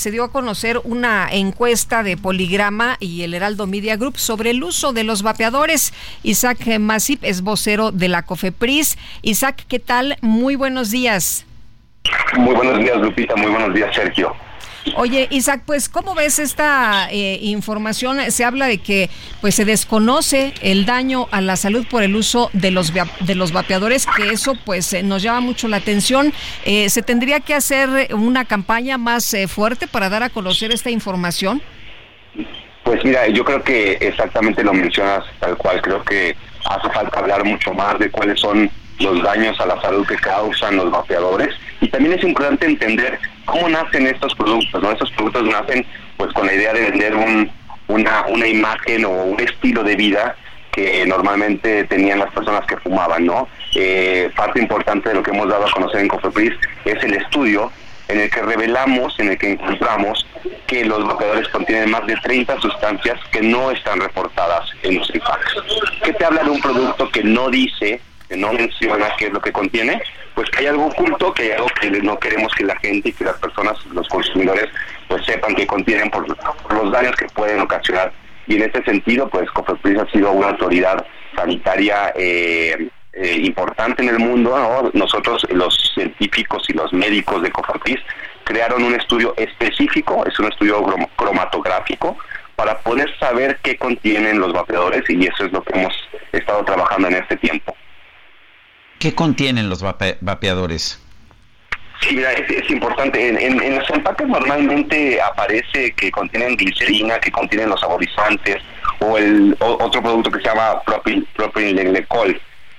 Se dio a conocer una encuesta de Poligrama y el Heraldo Media Group sobre el uso de los vapeadores. Isaac Masip es vocero de la COFEPRIS. Isaac, ¿qué tal? Muy buenos días. Muy buenos días, Lupita. Muy buenos días, Sergio. Oye, Isaac, pues ¿cómo ves esta eh, información? Se habla de que pues se desconoce el daño a la salud por el uso de los de los vapeadores, que eso pues eh, nos llama mucho la atención. Eh, ¿Se tendría que hacer una campaña más fuerte para dar a conocer esta información? Pues mira, yo creo que exactamente lo mencionas tal cual. Creo que hace falta hablar mucho más de cuáles son los daños a la salud que causan los vapeadores y también es importante entender cómo nacen estos productos, ¿no? Estos productos nacen pues con la idea de vender un, una, imagen o un estilo de vida que normalmente tenían las personas que fumaban, ¿no? Eh, parte importante de lo que hemos dado a conocer en Cofepris es el estudio en el que revelamos, en el que encontramos que los vapeadores contienen más de 30 sustancias que no están reportadas en los impacts. ¿Qué te habla de un producto que no dice que no menciona qué es lo que contiene, pues que hay algo oculto, que hay algo que no queremos que la gente y que las personas, los consumidores, pues sepan que contienen por, los daños que pueden ocasionar. Y en este sentido, pues COFEPRIS ha sido una autoridad sanitaria eh, eh, importante en el mundo. Nosotros, los científicos y los médicos de COFEPRIS, crearon un estudio específico, es un estudio cromatográfico, para poder saber qué contienen los vapeadores y eso es lo que hemos estado trabajando en este tiempo. ¿Qué contienen los vapeadores? Sí, mira, es, importante. En, los empaques normalmente aparece que contienen glicerina, que contienen los saborizantes o el otro producto que se llama propil.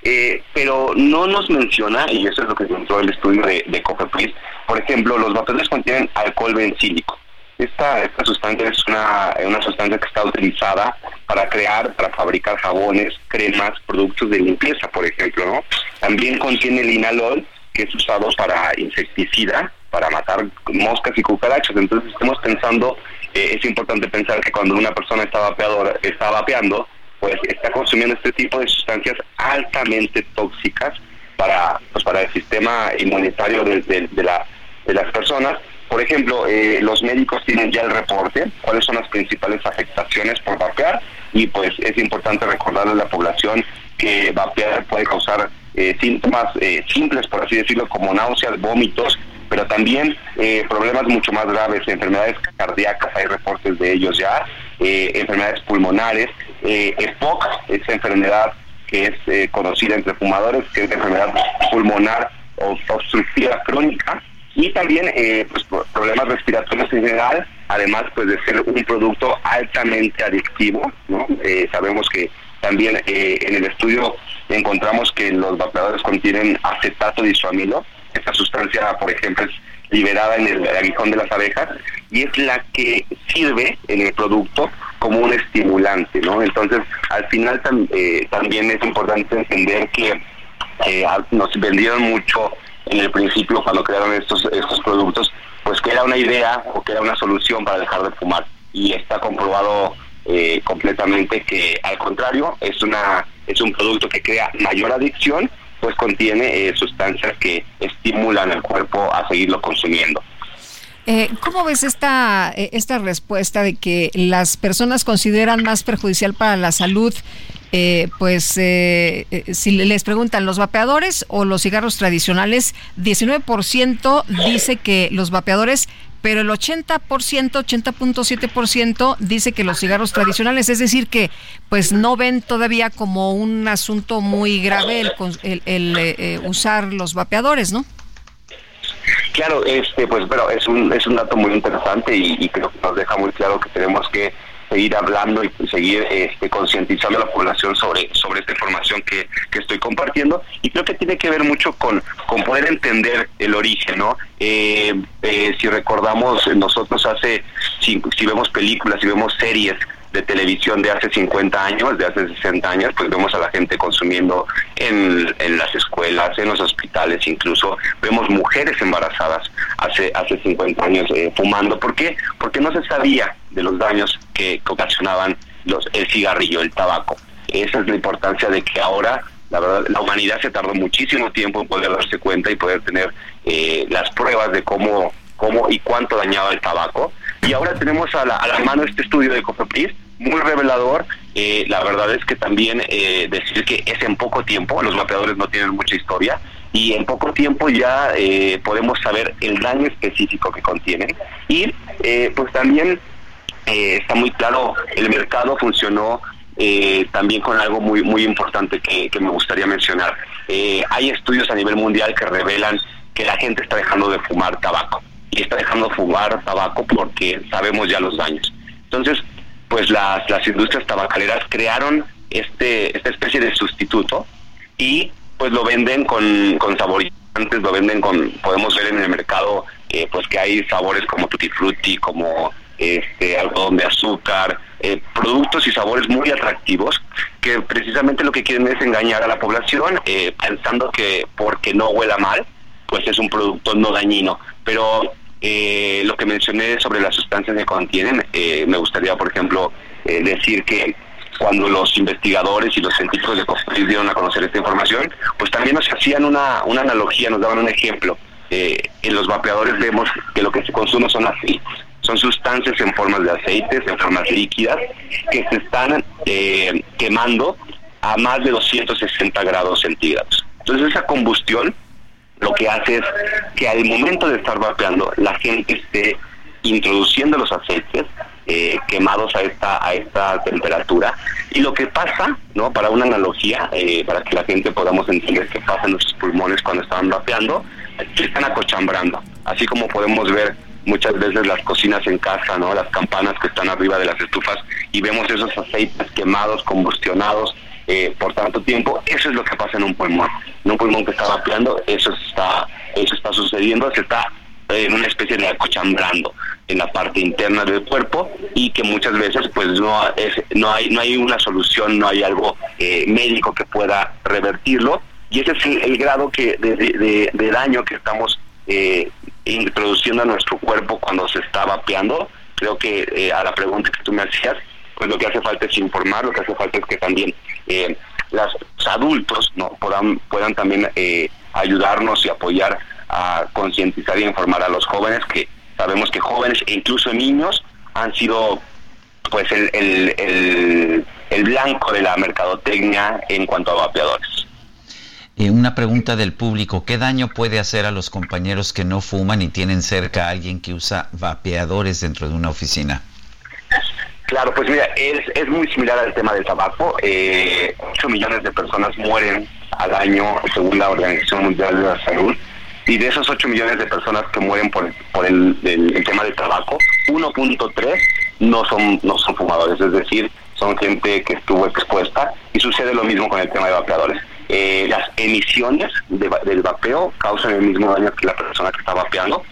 Eh, pero no nos menciona, y eso es lo que encontró el estudio de, de Cofepris, por ejemplo, los vapeadores contienen alcohol bencílico. Esta, esta sustancia es una, una sustancia que está utilizada para crear, para fabricar jabones, cremas, productos de limpieza, por ejemplo, ¿no? También contiene linalol, que es usado para insecticida, para matar moscas y cucarachas. Entonces estamos pensando, eh, es importante pensar que cuando una persona está, vapeadora, está vapeando, pues está consumiendo este tipo de sustancias altamente tóxicas para, pues, para el sistema inmunitario de, la, de las personas por ejemplo, eh, los médicos tienen ya el reporte, cuáles son las principales afectaciones por vapear y pues es importante recordarle a la población que vapear puede causar eh, síntomas eh, simples, por así decirlo, como náuseas, vómitos, pero también problemas mucho más graves, enfermedades cardíacas, hay reportes de ellos ya, enfermedades pulmonares, EPOC, esa enfermedad que es conocida entre fumadores, que es enfermedad pulmonar obstructiva crónica, y también eh, pues, problemas respiratorios en general, además pues de ser un producto altamente adictivo, ¿no? Eh, sabemos que también eh, en el estudio encontramos que los vapeadores contienen acetato disuamilo, esta sustancia por ejemplo es liberada en el aguijón de las abejas y es la que sirve en el producto como un estimulante, ¿no? Entonces, al final también es importante entender que nos vendieron mucho en el principio cuando crearon estos, estos productos, pues que era una idea o que era una solución para dejar de fumar. Y está comprobado eh, completamente que al contrario, es, una, es un producto que crea mayor adicción, pues contiene eh, sustancias que estimulan al cuerpo a seguirlo consumiendo. Eh, ¿Cómo ves esta, esta respuesta de que las personas consideran más perjudicial para la salud eh, pues eh, eh, si les preguntan los vapeadores o los cigarros tradicionales, 19% dice que los vapeadores, pero el 80%, 80.7% dice que los cigarros tradicionales, es decir, que pues no ven todavía como un asunto muy grave el, el, usar los vapeadores, ¿no? Claro, este, pues, pero es un, es un dato muy interesante y, creo que nos deja muy claro que tenemos que seguir hablando y seguir este, concientizando a la población sobre, sobre esta información que, que, estoy compartiendo. Y creo que tiene que ver mucho con, con poder entender el origen, ¿no? Eh, eh, si recordamos, nosotros hace, si, si vemos películas, si vemos series, de televisión de hace 50 años, de hace 60 años, pues vemos a la gente consumiendo en, en las escuelas, en los hospitales, incluso vemos mujeres embarazadas hace hace 50 años eh, fumando. ¿Por qué? Porque no se sabía de los daños que, ocasionaban los el cigarrillo, el tabaco. Esa es la importancia de que ahora la verdad, la humanidad se tardó muchísimo tiempo en poder darse cuenta y poder tener eh, las pruebas de cómo, cómo y cuánto dañaba el tabaco. Y ahora tenemos a la, a la mano este estudio de Cofepris muy revelador. Eh, la verdad es que también eh, decir que es en poco tiempo, los mapeadores no tienen mucha historia, y en poco tiempo ya eh, podemos saber el daño específico que contienen. Y pues también está muy claro, el mercado funcionó también con algo muy, muy importante que me gustaría mencionar. hay estudios a nivel mundial que revelan que la gente está dejando de fumar tabaco y está dejando de fumar tabaco porque sabemos ya los daños. Entonces, pues las, las industrias tabacaleras crearon este esta especie de sustituto y pues lo venden con, con saborizantes, lo venden con, podemos ver en el mercado eh, pues que hay sabores como tutti frutti, como este algodón de azúcar, eh, productos y sabores muy atractivos que precisamente lo que quieren es engañar a la población eh, pensando que porque no huela mal, pues es un producto no dañino. Pero eh, lo que mencioné sobre las sustancias que contienen, eh, me gustaría, por ejemplo, eh, decir que cuando los investigadores y los científicos de Cofepris dieron a conocer esta información, pues también nos hacían una, una analogía, nos daban un ejemplo. en los vapeadores vemos que lo que se consume son aceites, son sustancias en formas de aceites, en formas líquidas, que se están quemando a más de 260 grados centígrados. Entonces esa combustión lo que hace es que al momento de estar vapeando la gente esté introduciendo los aceites eh, quemados a esta a esta temperatura. Y lo que pasa no para una analogía eh, para que la gente podamos entender qué pasa en nuestros pulmones cuando están vapeando se están acochambrando. Así como podemos ver muchas veces las cocinas en casa no las campanas que están arriba de las estufas y vemos esos aceites quemados combustionados eh, por tanto tiempo, eso es lo que pasa en un pulmón. En un pulmón que está vapeando, eso está, eso está sucediendo, se está en una especie de acochambrando en la parte interna del cuerpo y que muchas veces pues no es no hay no hay una solución no hay algo eh, médico que pueda revertirlo y ese es el, grado que de, daño que estamos eh, introduciendo a nuestro cuerpo cuando se está vapeando creo que a la pregunta que tú me hacías pues lo que hace falta es informar, lo que hace falta es que también eh, los adultos no puedan, puedan también eh, ayudarnos y apoyar a concientizar y informar a los jóvenes, que sabemos que jóvenes e incluso niños han sido pues el, el, el, blanco de la mercadotecnia en cuanto a vapeadores. Eh, una pregunta del público, ¿qué daño puede hacer a los compañeros que no fuman y tienen cerca a alguien que usa vapeadores dentro de una oficina? Claro, pues mira, es, es muy similar al tema del tabaco. Eh, 8 millones de personas mueren al año según la Organización Mundial de la Salud. Y de esos 8 millones de personas que mueren por, por el, tema del tabaco, 1.3 no son, no son fumadores, es decir, son gente que estuvo expuesta y sucede lo mismo con el tema de vapeadores. Eh, las emisiones del vapeo causan el mismo daño que la persona que está vapeando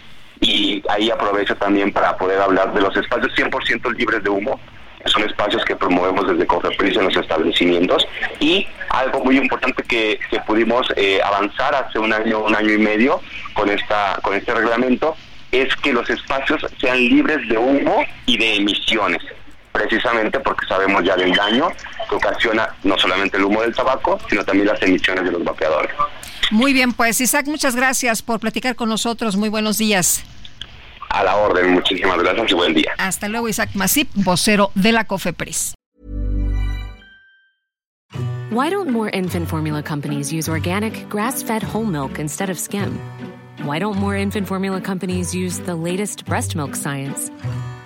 y ahí aprovecho también para poder hablar de los espacios 100% libres de humo, son espacios que promovemos desde Cofepris en los establecimientos. Y algo muy importante que, que pudimos eh, avanzar hace un año, un año y medio con esta con este reglamento es que los espacios sean libres de humo y de emisiones precisamente porque sabemos ya del daño que ocasiona no solamente el humo del tabaco, sino también las emisiones de los vapeadores. Muy bien, pues Isaac, muchas gracias por platicar con nosotros. Muy buenos días. A la orden, muchísimas gracias y buen día. Hasta luego, Isaac Masip, vocero de la COFEPRIS. Why don't more infant formula companies use organic, grass-fed whole milk instead of skim? Why don't more infant formula companies use the latest breast milk science?